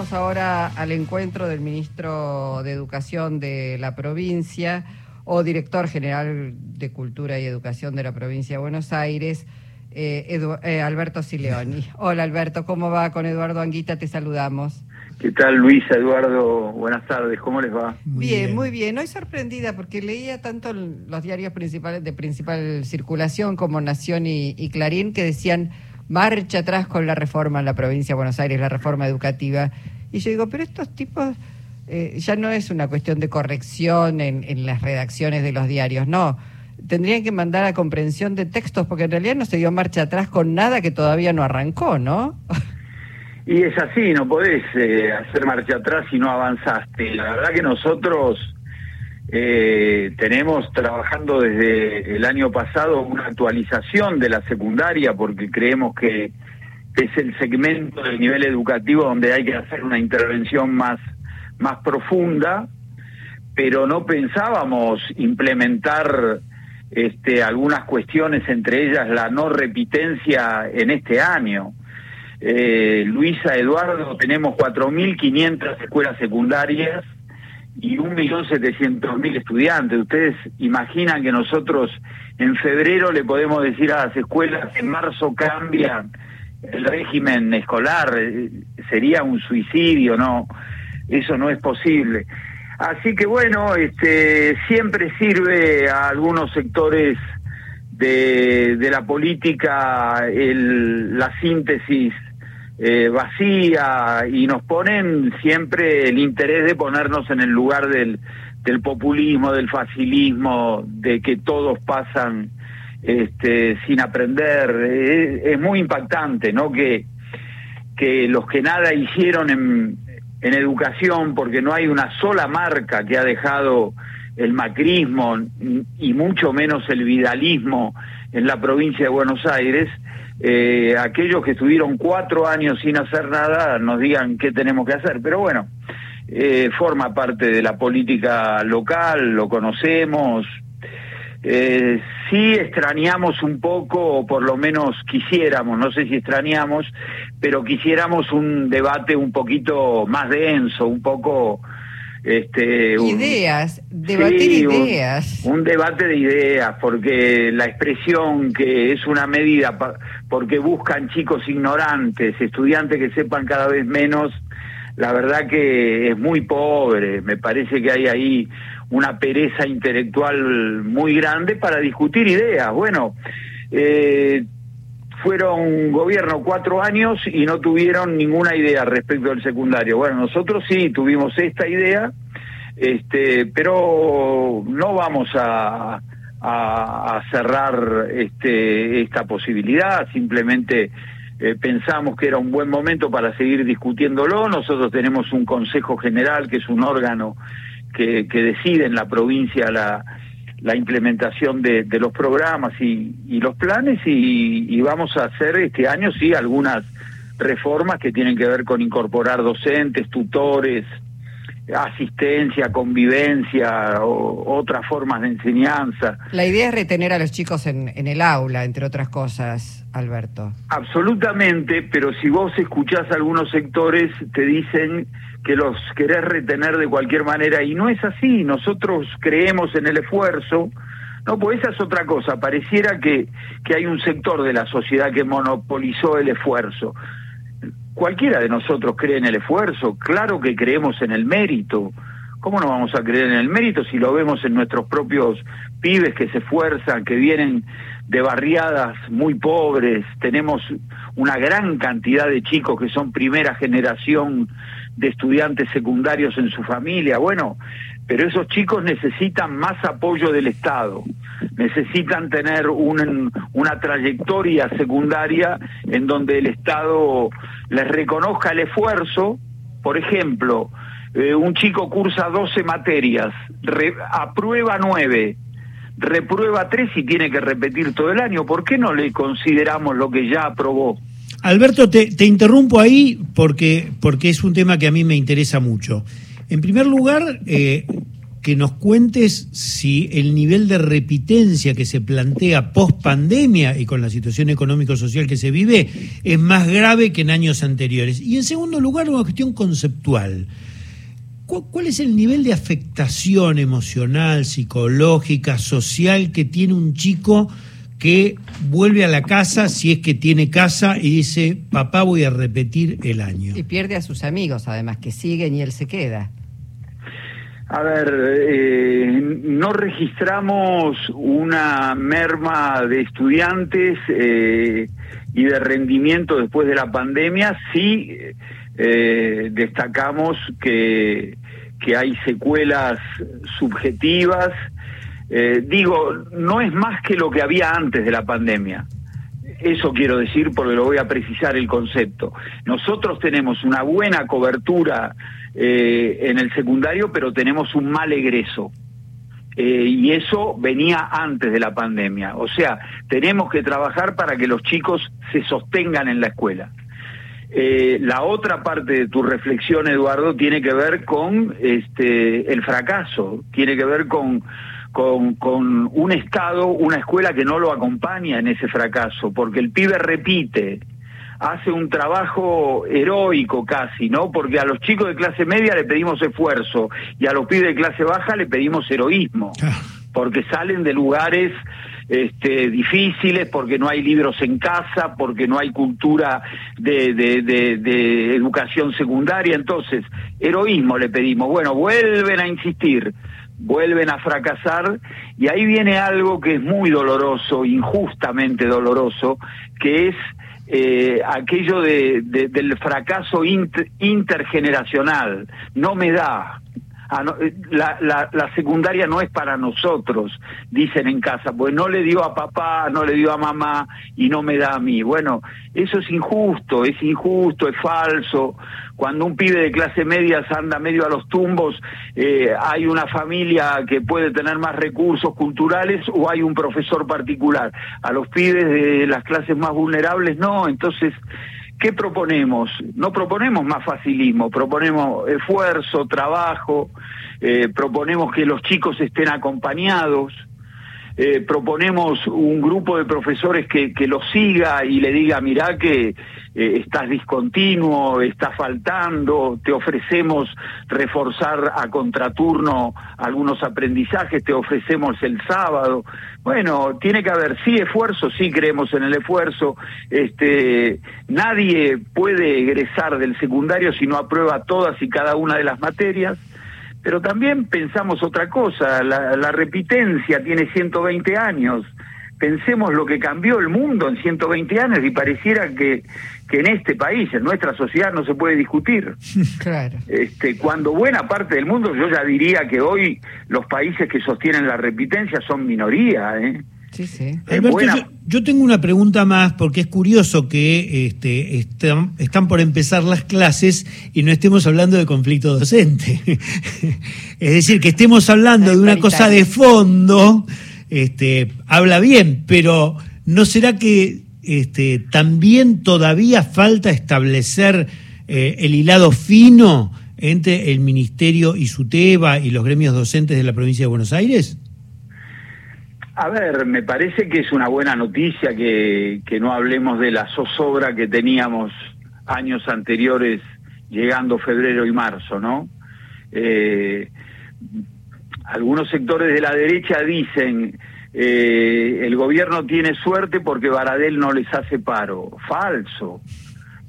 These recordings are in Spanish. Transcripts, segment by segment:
vamos ahora al encuentro del ministro de Educación de la provincia o director general de Cultura y Educación de la provincia de Buenos Aires, eh, eh, Alberto Sileoni. Hola Alberto, ¿cómo va? Con Eduardo Anguita te saludamos. ¿Qué tal Luisa, Eduardo? Buenas tardes, ¿cómo les va? bien, muy bien. Hoy sorprendida porque leía tanto los diarios principales de principal circulación como Nación y, y Clarín que decían marcha atrás con la reforma en la provincia de Buenos Aires, la reforma educativa. Y yo digo, pero estos tipos eh, ya no es una cuestión de corrección en, en, las redacciones de los diarios, no. Tendrían que mandar a comprensión de textos, porque en realidad no se dio marcha atrás con nada que todavía no arrancó, ¿no? Y es así, no podés eh, hacer marcha atrás si no avanzaste. La verdad que nosotros eh, tenemos trabajando desde el año pasado una actualización de la secundaria porque creemos que es el segmento del nivel educativo donde hay que hacer una intervención más, más profunda, pero no pensábamos implementar este, algunas cuestiones, entre ellas la no repitencia en este año. Eh, Luisa, Eduardo, tenemos 4.500 escuelas secundarias y un millón setecientos mil estudiantes. Ustedes imaginan que nosotros en febrero le podemos decir a las escuelas que en marzo cambian el régimen escolar, eh, sería un suicidio, no, eso no es posible. Así que bueno, este siempre sirve a algunos sectores de, de la política el, la síntesis eh, vacía y nos ponen siempre el interés de ponernos en el lugar del, del populismo, del facilismo, de que todos pasan este, sin aprender. Es, muy impactante, ¿no? Que, que los que nada hicieron en, en educación, porque no hay una sola marca que ha dejado el macrismo y mucho menos el vidalismo en la provincia de Buenos Aires, eh, aquellos que estuvieron cuatro años sin hacer nada nos digan qué tenemos que hacer. Pero bueno, eh, forma parte de la política local, lo conocemos. Eh, sí extrañamos un poco, o por lo menos quisiéramos, no sé si extrañamos, pero quisiéramos un debate un poquito más denso, un poco este, ideas, debatir ideas. Un, debate de ideas, porque la expresión que es una medida porque buscan chicos ignorantes, estudiantes que sepan cada vez menos, la verdad que es muy pobre. Me parece que hay ahí una pereza intelectual muy grande para discutir ideas. Bueno, eh, fueron gobierno cuatro años y no tuvieron ninguna idea respecto del secundario. Bueno, nosotros sí tuvimos esta idea, este, pero no vamos a, cerrar este, esta posibilidad, simplemente eh, pensamos que era un buen momento para seguir discutiéndolo. Nosotros tenemos un Consejo General, que es un órgano que, que decide en la provincia la la implementación de, de los programas y, y los planes y, y, vamos a hacer este año sí algunas reformas que tienen que ver con incorporar docentes, tutores, asistencia, convivencia, o, otras formas de enseñanza. La idea es retener a los chicos en, en el aula, entre otras cosas, Alberto. Absolutamente, pero si vos escuchás algunos sectores, te dicen que los querés retener de cualquier manera, y no es así, nosotros creemos en el esfuerzo, no, pues esa es otra cosa, pareciera que, que hay un sector de la sociedad que monopolizó el esfuerzo. Cualquiera de nosotros cree en el esfuerzo, claro que creemos en el mérito. ¿Cómo no vamos a creer en el mérito si lo vemos en nuestros propios pibes que se esfuerzan, que vienen de barriadas muy pobres? Tenemos una gran cantidad de chicos que son primera generación de estudiantes secundarios en su familia. Bueno, pero esos chicos necesitan más apoyo del Estado, necesitan tener un, una trayectoria secundaria en donde el Estado les reconozca el esfuerzo. Por ejemplo, eh, un chico cursa 12 materias, aprueba 9, reprueba 3 y tiene que repetir todo el año. ¿Por qué no le consideramos lo que ya aprobó? Alberto, te, te, interrumpo ahí porque, porque es un tema que a mí me interesa mucho. En primer lugar, eh, que nos cuentes si el nivel de repitencia que se plantea post pandemia y con la situación económico-social que se vive es más grave que en años anteriores. Y en segundo lugar, una cuestión conceptual. ¿Cuál es el nivel de afectación emocional, psicológica, social que tiene un chico que vuelve a la casa, si es que tiene casa, y dice, papá, voy a repetir el año? Y pierde a sus amigos, además, que siguen y él se queda. A ver, eh, no registramos una merma de estudiantes eh, y de rendimiento después de la pandemia, sí eh, destacamos que, que hay secuelas subjetivas. digo, no es más que lo que había antes de la pandemia. Eso quiero decir porque lo voy a precisar el concepto. Nosotros tenemos una buena cobertura eh, en el secundario, pero tenemos un mal egreso. Eh, y eso venía antes de la pandemia. O sea, tenemos que trabajar para que los chicos se sostengan en la escuela. Eh, la otra parte de tu reflexión, Eduardo, tiene que ver con este, el fracaso, tiene que ver con, con, con un Estado, una escuela que no lo acompaña en ese fracaso, porque el pibe repite, hace un trabajo heroico casi, ¿no? Porque a los chicos de clase media le pedimos esfuerzo y a los pibes de clase baja le pedimos heroísmo, porque salen de lugares este, difíciles, porque no hay libros en casa, porque no hay cultura de, de, de educación secundaria. Entonces, heroísmo le pedimos. Bueno, vuelven a insistir vuelven a fracasar y ahí viene algo que es muy doloroso, injustamente doloroso, que es eh, aquello de, del fracaso intergeneracional. No me da. Ah, eh, la, la, secundaria no es para nosotros, dicen en casa, pues no le dio a papá, no le dio a mamá y no me da a mí. Bueno, eso es injusto, es injusto, es falso. Cuando un pibe de clase media anda medio a los tumbos, eh, hay una familia que puede tener más recursos culturales o hay un profesor particular. A los pibes de las clases más vulnerables no, entonces ¿Qué proponemos? No proponemos más facilismo, proponemos esfuerzo, trabajo, eh, proponemos que los chicos estén acompañados, eh, proponemos un grupo de profesores que, que los siga y le diga, mirá que eh, estás discontinuo, estás faltando, te ofrecemos reforzar a contraturno algunos aprendizajes, te ofrecemos el sábado. Bueno, tiene que haber sí esfuerzo, sí creemos en el esfuerzo. Este, nadie puede egresar del secundario si no aprueba todas y cada una de las materias. Pero también pensamos otra cosa, la, la repitencia tiene 120 años pensemos lo que cambió el mundo en 120 años y pareciera que, que en este país, en nuestra sociedad, no se puede discutir. Claro. Este, cuando buena parte del mundo, yo ya diría que hoy los países que sostienen la repitencia son minoría. ¿eh? Sí, sí. Alberto, yo, tengo una pregunta más porque es curioso que este, están, están por empezar las clases y no estemos hablando de conflicto docente. es decir, que estemos hablando de una cosa de fondo este, habla bien, pero ¿no será que este, también todavía falta establecer eh, el hilado fino entre el Ministerio y SUTEBA y los gremios docentes de la provincia de Buenos Aires? A ver, me parece que es una buena noticia que, que no hablemos de la zozobra que teníamos años anteriores, llegando febrero y marzo, ¿no? Eh, algunos sectores de la derecha dicen eh, el gobierno tiene suerte porque Baradel no les hace paro. Falso.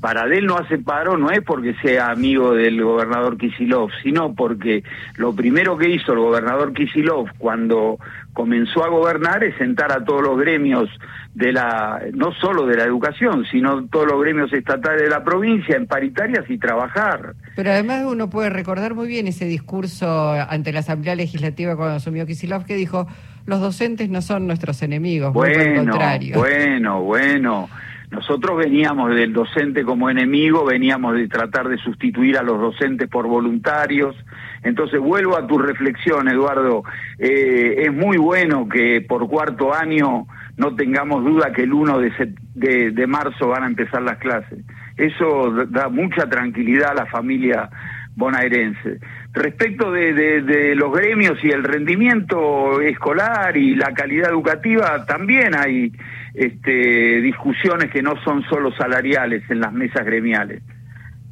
Baradel no hace paro no es porque sea amigo del gobernador Kisilov, sino porque lo primero que hizo el gobernador Kisilov cuando comenzó a gobernar es sentar a todos los gremios de la, no solo de la educación, sino todos los gremios estatales de la provincia en paritarias y trabajar. Pero además uno puede recordar muy bien ese discurso ante la Asamblea Legislativa cuando asumió Kisilov que dijo, los docentes no son nuestros enemigos, bueno, contrario. Bueno, bueno. Nosotros veníamos del docente como enemigo, veníamos de tratar de sustituir a los docentes por voluntarios. Entonces vuelvo a tu reflexión, Eduardo. Eh, es muy bueno que por cuarto año no tengamos duda que el 1 de, de, marzo van a empezar las clases. Eso da mucha tranquilidad a la familia bonaerense. Respecto de, los gremios y el rendimiento escolar y la calidad educativa, también hay este, discusiones que no son solo salariales en las mesas gremiales.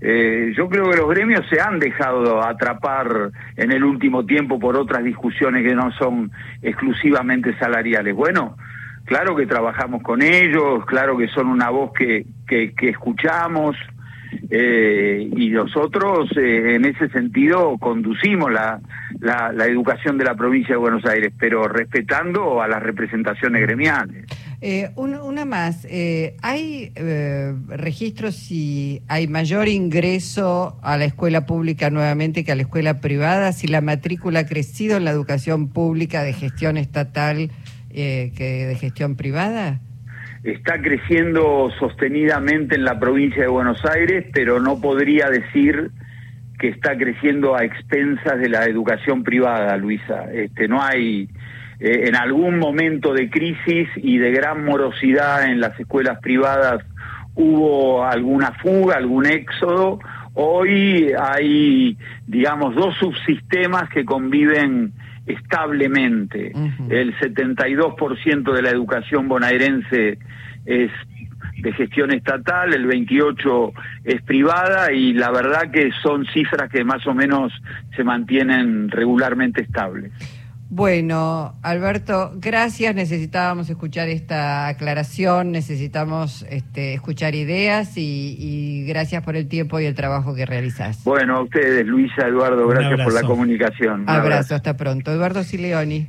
Eh, yo creo que los gremios se han dejado atrapar en el último tiempo por otras discusiones que no son exclusivamente salariales. Bueno, claro que trabajamos con ellos, claro que son una voz que, que, escuchamos eh, y nosotros eh, en ese sentido conducimos la, la, la educación de la provincia de Buenos Aires, pero respetando a las representaciones gremiales. Eh, una, más, eh, ¿hay eh, registros si hay mayor ingreso a la escuela pública nuevamente que a la escuela privada? Si la matrícula ha crecido en la educación pública de gestión estatal que de gestión privada? Está creciendo sostenidamente en la provincia de Buenos Aires, pero no podría decir que está creciendo a expensas de la educación privada, Luisa. Este, no hay eh, en algún momento de crisis y de gran morosidad en las escuelas privadas hubo alguna fuga, algún éxodo. Hoy hay, digamos, dos subsistemas que conviven establemente. El 72% de la educación bonaerense es de gestión estatal, el 28 es privada y la verdad que son cifras que más o menos se mantienen regularmente estables. Bueno, Alberto, gracias. Necesitábamos escuchar esta aclaración, necesitamos este, escuchar ideas y, gracias por el tiempo y el trabajo que realizás. Bueno, a ustedes, Luisa, Eduardo, gracias por la comunicación. abrazo, hasta pronto. Eduardo Sileoni.